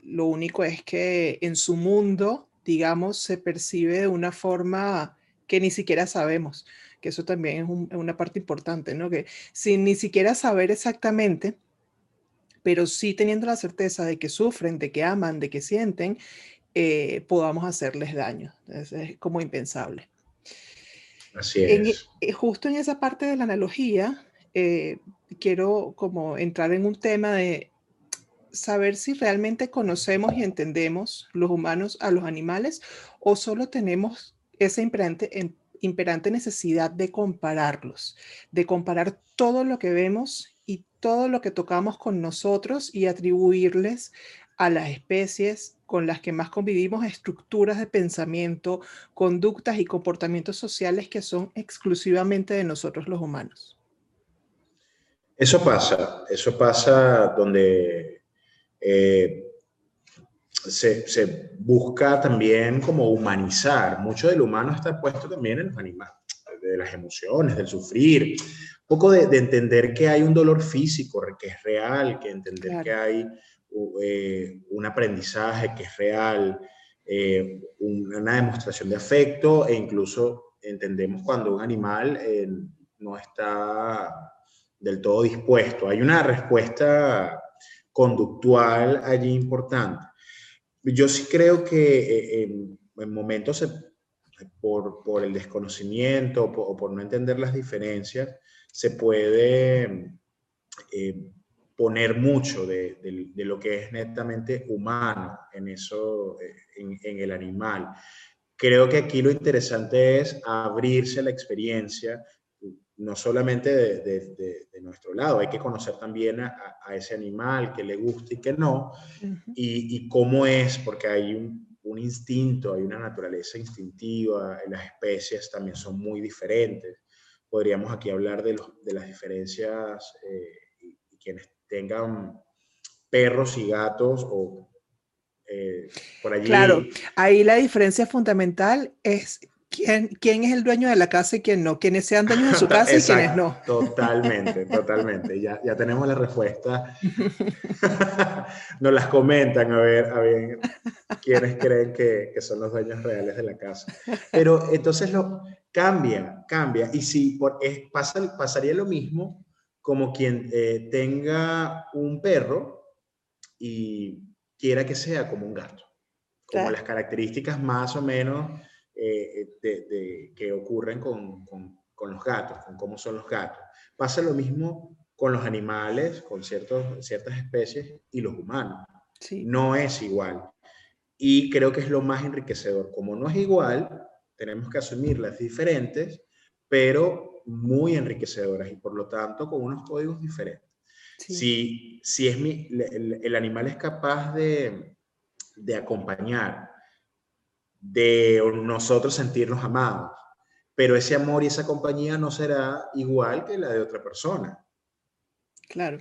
lo único es que en su mundo, digamos, se percibe de una forma que ni siquiera sabemos, que eso también es, una parte importante, ¿no? Que sin ni siquiera saber exactamente, pero sí teniendo la certeza de que sufren, de que aman, de que sienten, eh, podamos hacerles daño. Es, es como impensable. Así es. Eh, justo en esa parte de la analogía, eh, quiero como entrar en un tema de saber si realmente conocemos y entendemos los humanos a los animales o solo tenemos esa imperante, imperante necesidad de compararlos, de comparar todo lo que vemos y todo lo que tocamos con nosotros y atribuirles a las especies con las que más convivimos estructuras de pensamiento, conductas y comportamientos sociales que son exclusivamente de nosotros los humanos. Eso pasa, eso pasa donde eh, se, busca también como humanizar. Mucho del humano está puesto también en los animales, de las emociones, del sufrir, poco de, entender que hay un dolor físico que es real, que entender que hay eh, un aprendizaje que es real, eh, una demostración de afecto e incluso entendemos cuando un animal no está del todo dispuesto. Hay una respuesta conductual allí importante. Yo sí creo que en, momentos por, por, el desconocimiento o por no entender las diferencias, se puede eh, poner mucho de, lo que es netamente humano en, eso, eh, en, el animal. Creo que aquí lo interesante es abrirse a la experiencia, no solamente de, nuestro lado, hay que conocer también a, ese animal, que le gusta y que no, y, cómo es, porque hay un, un, instinto, hay una naturaleza instintiva, las especies también son muy diferentes podríamos aquí hablar de, de las diferencias eh, y, quienes tengan perros y gatos o eh, por allí. Claro, ahí la diferencia fundamental es quién, quién es el dueño de la casa y quién no, quiénes sean dueños de su casa y quiénes no. Totalmente, totalmente. Ya, ya tenemos la respuesta. Nos las comentan a ver, a ver quiénes creen que, que son los dueños reales de la casa. Pero entonces lo, Cambia, cambia. Y si por, es, pasa, pasaría lo mismo como quien eh, tenga un perro y quiera que sea como un gato. Como las características más o menos eh, de, que ocurren con, con, con, los gatos, con cómo son los gatos. Pasa lo mismo con los animales, con ciertos, ciertas especies y los humanos. No es igual. Y creo que es lo más enriquecedor. Como no es igual, tenemos que asumirlas diferentes, pero muy enriquecedoras y por lo tanto con unos códigos diferentes. Si, si es mi, el, animal es capaz de, de acompañar, de nosotros sentirnos amados, pero ese amor y esa compañía no será igual que la de otra persona. Claro.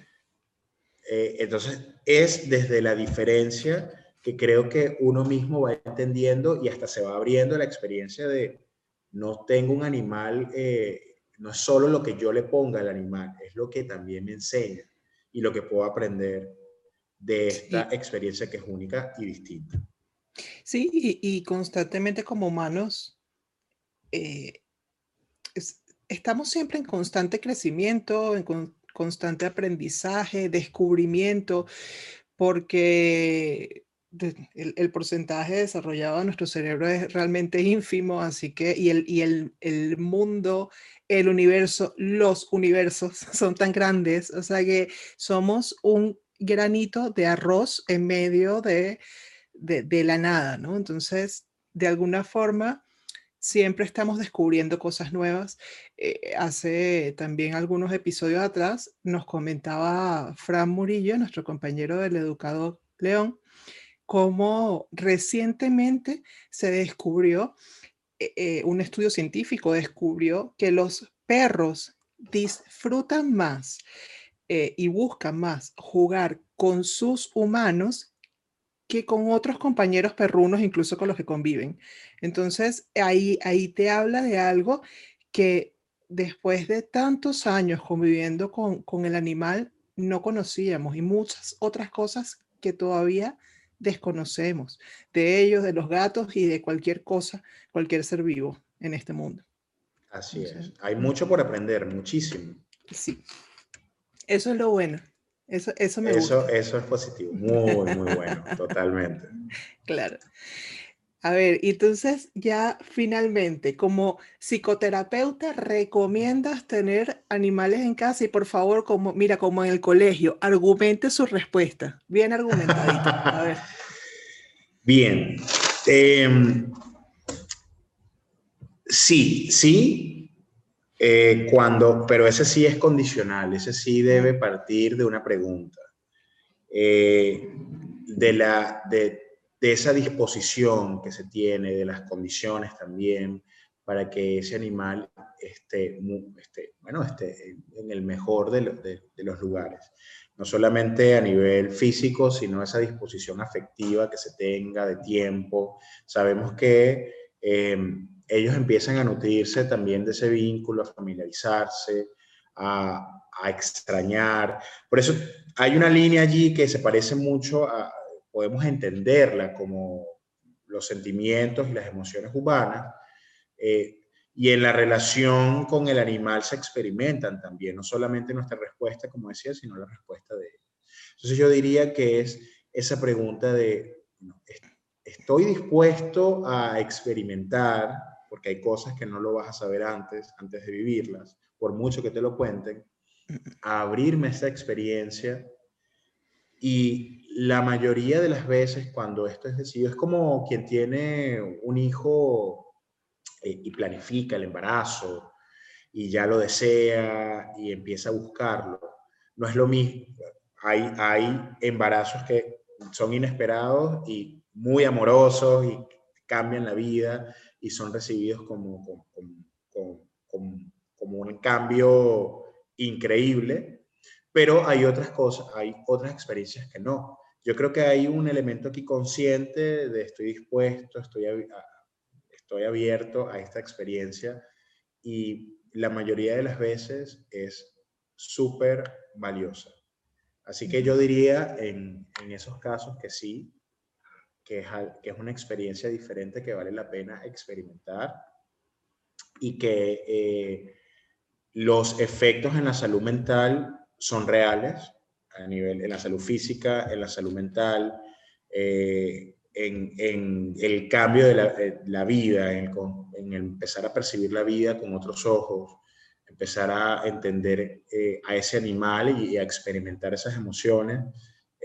Eh, entonces, es desde la diferencia que creo que uno mismo va entendiendo y hasta se va abriendo la experiencia de no tengo un animal, eh, no es solo lo que yo le ponga al animal, es lo que también me enseña y lo que puedo aprender de esta experiencia que es única y distinta. Sí, y, constantemente como humanos eh, estamos siempre en constante crecimiento, en constante aprendizaje, descubrimiento, porque el, porcentaje desarrollado de nuestro cerebro es realmente ínfimo, así que, y, el, y el, el, mundo, el universo, los universos son tan grandes, o sea que somos un granito de arroz en medio de, de, la nada, ¿no? Entonces, de alguna forma, siempre estamos descubriendo cosas nuevas. Eh, hace también algunos episodios atrás nos comentaba Fran Murillo, nuestro compañero del educador León, cómo recientemente se descubrió, eh, eh, un estudio científico descubrió que los perros disfrutan más y buscan más jugar con sus humanos que con otros compañeros perrunos, incluso con los que conviven. Entonces, ahí, ahí te habla de algo que después de tantos años conviviendo con, con el animal, no conocíamos y muchas otras cosas que todavía desconocemos de ellos, de los gatos y de cualquier cosa, cualquier ser vivo en este mundo. Así es. Hay mucho por aprender, muchísimo. Sí. Eso es lo bueno. Eso, eso me eso, gusta. Eso es positivo. Muy, muy bueno. Totalmente. Claro. A ver, entonces ya finalmente, como psicoterapeuta, ¿recomiendas tener animales en casa? Y por favor, como, mira, como en el colegio, argumente su respuesta. Bien argumentadita. A ver. Bien. Em, sí, sí. Eh, cuando, pero ese sí es condicional, ese sí debe partir de una pregunta. Eh, de la, de, de esa disposición que se tiene, de las condiciones también, para que ese animal esté, bueno, esté en el mejor de, los lugares. No solamente a nivel físico, sino esa disposición afectiva que se tenga de tiempo. Sabemos que eh, ellos empiezan a nutrirse también de ese vínculo, a familiarizarse, a, a extrañar. Por eso hay una línea allí que se parece mucho a, podemos entenderla como los sentimientos y las emociones humanas, eh, y en la relación con el animal se experimentan también, no solamente nuestra respuesta, como decía, sino la respuesta de él. Entonces yo diría que es esa pregunta de, ¿estoy dispuesto a experimentar? Porque hay cosas que no lo vas a saber antes, antes de vivirlas, por mucho que te lo cuenten, a abrirme esa experiencia y la mayoría de las veces cuando esto es decidido, es como quien tiene un hijo eh, y planifica el embarazo y ya lo desea y empieza a buscarlo. No es lo mismo. Hay, hay embarazos que son inesperados y muy amorosos y cambian la vida y son recibidos como, como, como, como un cambio increíble, pero hay otras cosas, hay otras experiencias que no. Yo creo que hay un elemento aquí consciente de estoy dispuesto, estoy, estoy abierto a esta experiencia y la mayoría de las veces es súper valiosa. Así que yo diría en, en, esos casos que sí, que es, que es una experiencia diferente que vale la pena experimentar y que eh, los efectos en la salud mental son reales, a nivel, en la salud física, en la salud mental, eh, en, en, el cambio de la, la vida, en, en, empezar a percibir la vida con otros ojos, empezar a entender eh, a ese animal y, a experimentar esas emociones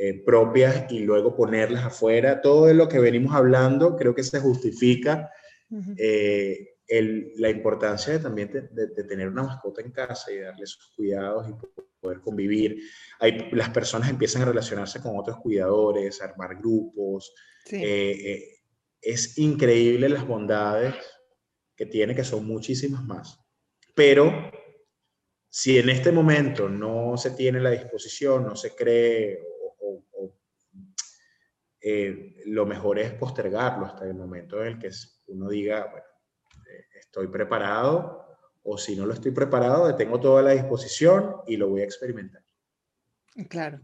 eh, propias y luego ponerlas afuera. Todo lo que venimos hablando creo que se justifica la importancia de, también de, tener una mascota en casa y darle sus cuidados y poder convivir. Hay, las personas empiezan a relacionarse con otros cuidadores, a armar grupos. Eh, eh, es increíble las bondades que tiene, que son muchísimas más. Pero si en este momento no se tiene la disposición, no se cree, eh, lo mejor es postergarlo hasta el momento en el que uno diga, bueno, estoy preparado o si no lo estoy preparado, tengo toda la disposición y lo voy a experimentar. Claro.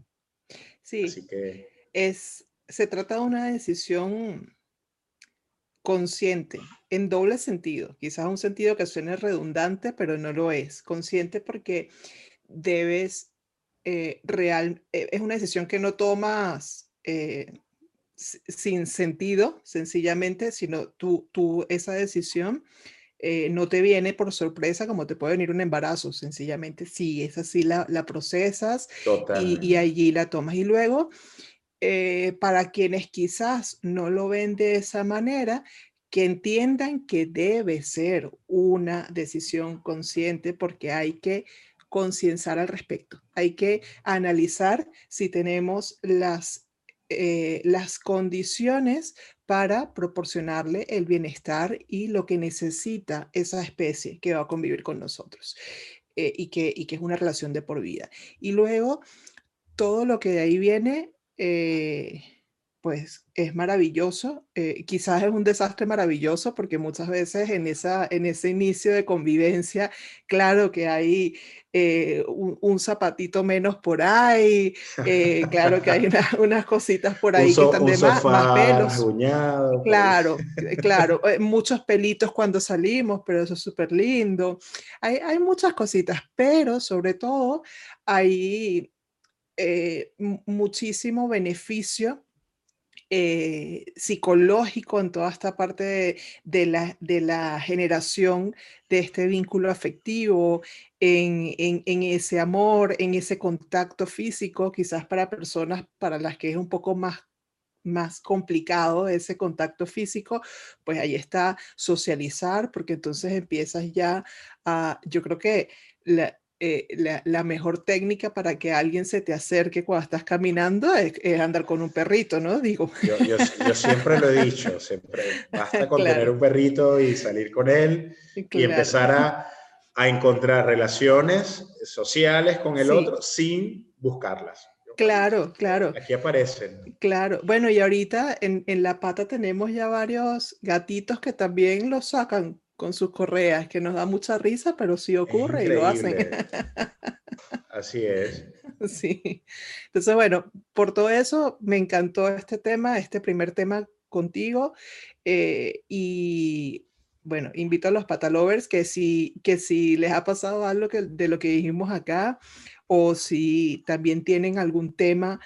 Sí. Así que... Es, se trata de una decisión consciente, en doble sentido. Quizás un sentido que suene redundante, pero no lo es. Consciente porque debes eh, real, eh, es una decisión que no tomas eh, sin sentido, sencillamente, sino tú, tú esa decisión eh, no te viene por sorpresa como te puede venir un embarazo, sencillamente sí, es así, la, la procesas y, y, allí la tomas. Y luego, eh, para quienes quizás no lo ven de esa manera, que entiendan que debe ser una decisión consciente porque hay que concienciar al respecto. Hay que analizar si tenemos las, eh, las condiciones para proporcionarle el bienestar y lo que necesita esa especie que va a convivir con nosotros eh, y, que, y que es una relación de por vida. Y luego, todo lo que de ahí viene, eh, pues es maravilloso. Eh, quizás es un desastre maravilloso porque muchas veces en, esa, en ese inicio de convivencia, claro que hay eh, un, zapatito menos por ahí, eh, claro que hay unas cositas por ahí que están de más, pelos. Pues. Claro, claro, muchos pelitos cuando salimos, pero eso es súper lindo. Hay, hay muchas cositas, pero sobre todo hay muchísimo beneficio eh, psicológico en toda esta parte de, la, de, la, generación de este vínculo afectivo, en, en, ese amor, en ese contacto físico, quizás para personas para las que es un poco más más complicado ese contacto físico, pues ahí está socializar, porque entonces empiezas ya a, yo creo que la, eh, la, mejor técnica para que alguien se te acerque cuando estás caminando es, andar con un perrito, ¿no? Digo. Yo, yo, siempre lo he dicho, siempre basta con tener un perrito y salir con él y empezar a, a, encontrar relaciones sociales con el otro sin buscarlas. Claro, claro. Aquí aparecen. Claro. Bueno, y ahorita en, en, La Pata tenemos ya varios gatitos que también los sacan con sus correas, que nos da mucha risa, pero sí ocurre y lo hacen. Así es. Sí. Entonces, bueno, por todo eso me encantó este tema, este primer tema contigo. Eh, y bueno, invito a los patalovers que si, que si les ha pasado algo que, de lo que dijimos acá, o si también tienen algún tema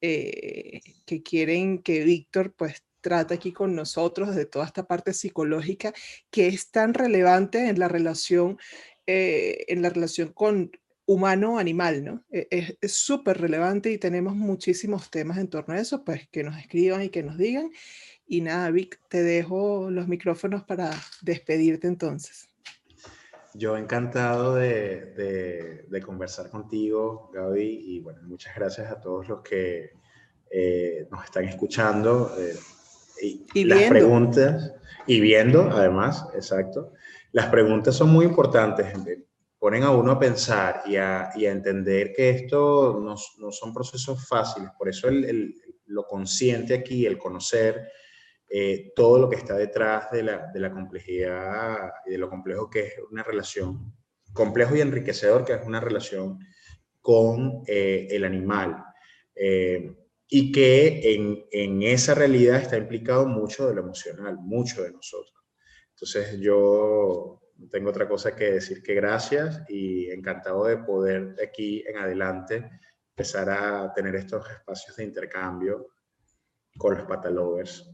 eh, que quieren que Víctor pues trata aquí con nosotros de toda esta parte psicológica que es tan relevante en la relación, eh, en la relación con humano-animal, ¿no? E, es súper relevante y tenemos muchísimos temas en torno a eso, pues que nos escriban y que nos digan. Y nada, Vic, te dejo los micrófonos para despedirte entonces. Yo encantado de, de, conversar contigo, Gaby, y bueno, muchas gracias a todos los que eh, nos están escuchando. Eh, y, las preguntas, y viendo además, exacto, las preguntas son muy importantes, ponen a uno a pensar y a, y a entender que esto no, no, son procesos fáciles, por eso el, el, lo consciente aquí, el conocer eh, todo lo que está detrás de la, de la complejidad y de lo complejo que es una relación, complejo y enriquecedor que es una relación con eh, el animal. Eh, y que en, en, esa realidad está implicado mucho de lo emocional, mucho de nosotros. Entonces yo tengo otra cosa que decir que gracias y encantado de poder de aquí en adelante empezar a tener estos espacios de intercambio con los patalovers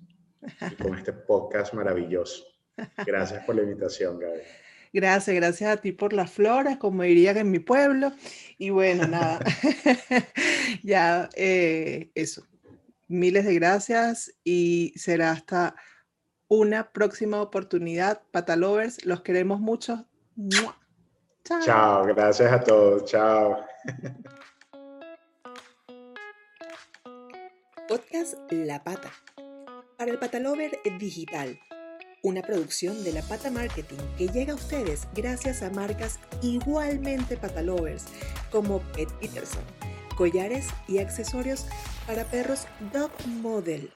y con este podcast maravilloso. Gracias por la invitación, Gaby. Gracias, gracias a ti por las flores, como dirían en mi pueblo. Y bueno, nada, ya eh, eso. Miles de gracias y será hasta una próxima oportunidad. Patalovers, los queremos mucho. Chao. Chao, gracias a todos. Chao. Podcast La Pata. Para el Patalover Digital una producción de la Pata Marketing que llega a ustedes gracias a marcas igualmente patalovers como Pet Peterson, collares y accesorios para perros Dog Model.